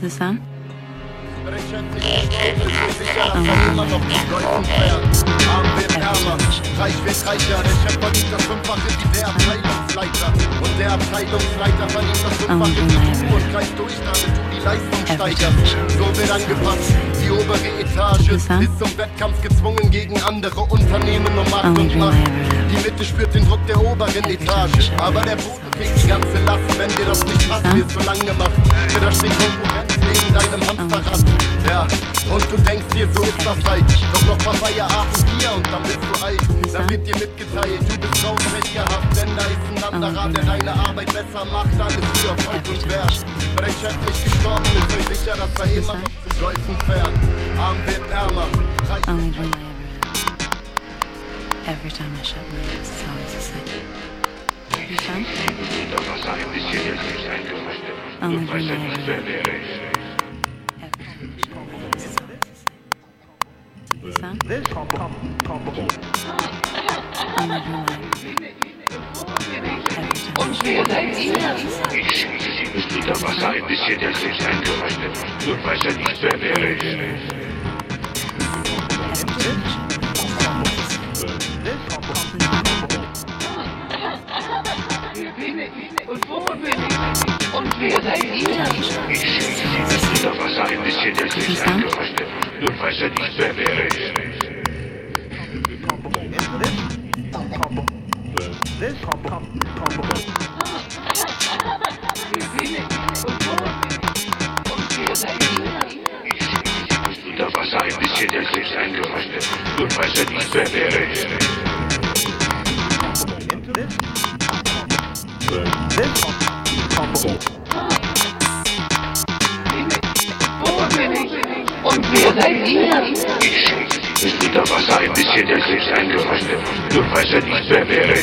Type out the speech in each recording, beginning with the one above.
the sun? Reich wird reicher, der Chef verdient das Fünffache wie der Abteilungsleiter. Und der Abteilungsleiter verdient das Fünffache wie du und greift durch, damit du die Leistung steigerst. So wird angepasst, die obere Etage ist zum Wettkampf gezwungen gegen andere Unternehmen um Macht und Macht. Mitte spürt den Druck der oberen Etage, aber der Boden trägt die ganze Last. Wenn dir das nicht passt, wirst du lang gemacht. Für das steht Konkurrenz neben deinem Hamsterrad. Ja, und du denkst dir, so ist das halt. Doch noch paar Feierabend hier und dann bist du alt. Dann wird dir mitgeteilt, du bist raus, Pech gehabt. Denn da ist ein anderer, der deine Arbeit besser macht. Alles für Erfolg und Wert. Weil dein Chef nicht gestorben ist, bin sicher, dass er immer noch zu Golfen fährt. Arm wird ärmer, reich Every time I shut my eyes, it's always the same. Pretty fun? Only for my Every time I shut my eyes, it's always the same. Only Und wir. Ich schieße sie Wasser in die Schädel, weiß er nicht, wer. Nun weiß er nicht, wer wäre ich. Unter Wasser ein bisschen der Griff eingerechnet. Nun weiß er nicht, wer wäre ich. Unter Wasser ein bisschen der Griff eingerechnet. Nun weiß er nicht, wer wäre ich. Ist unter Wasser ein bisschen der Griff eingerechnet. Nun weiß er nicht, wer wäre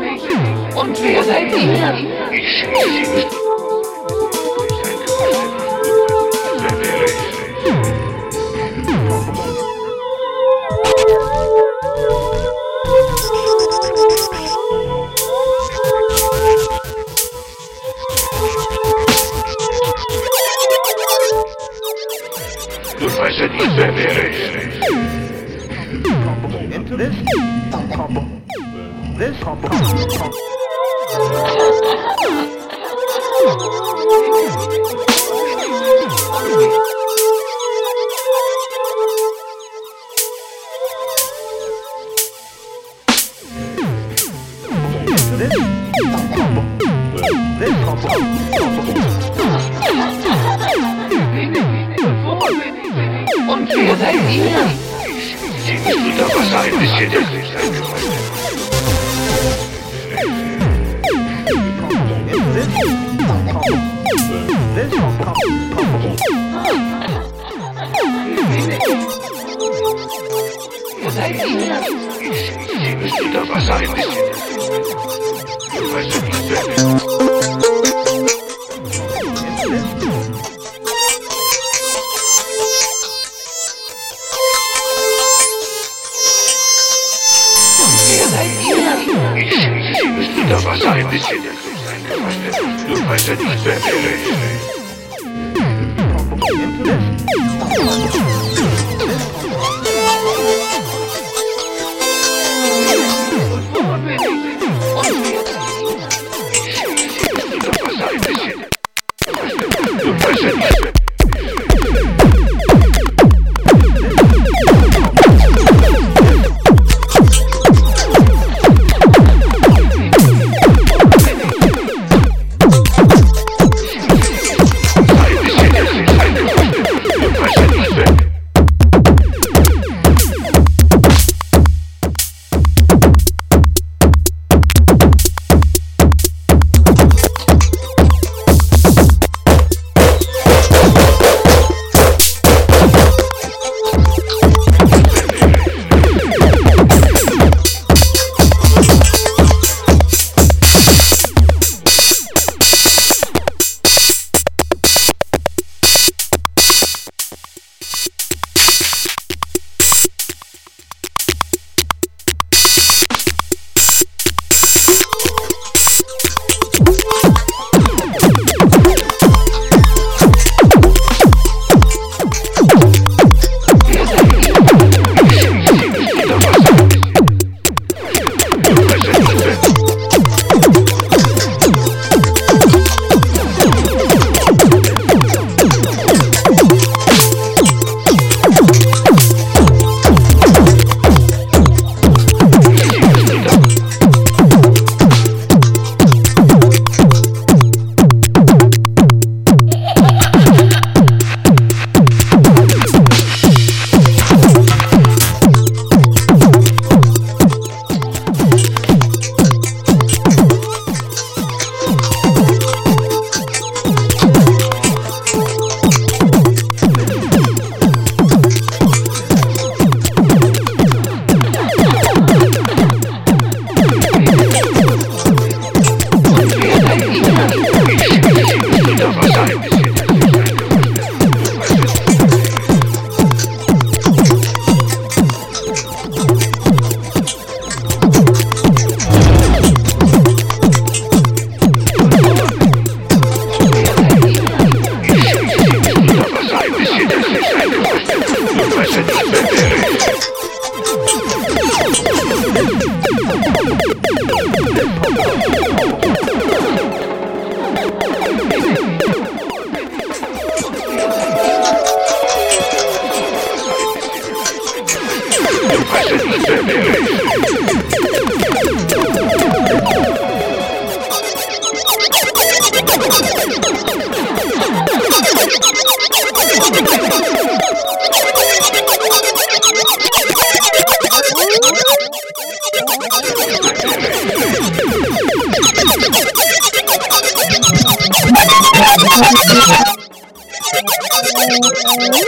bin ich und wer seid ihr? Ich Und wer seid ihr? Sie müssen da was ein bisschen hässlich sein Wer seid ihr? Sie müssen da was ein bisschen Thank you.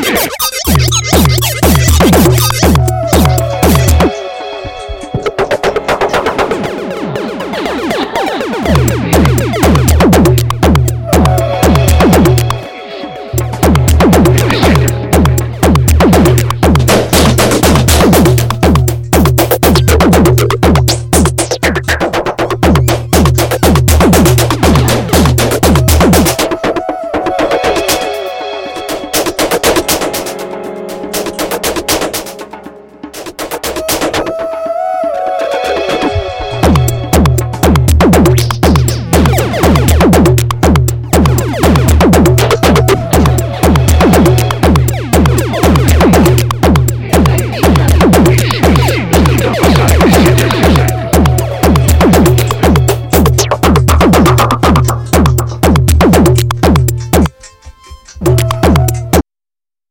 you.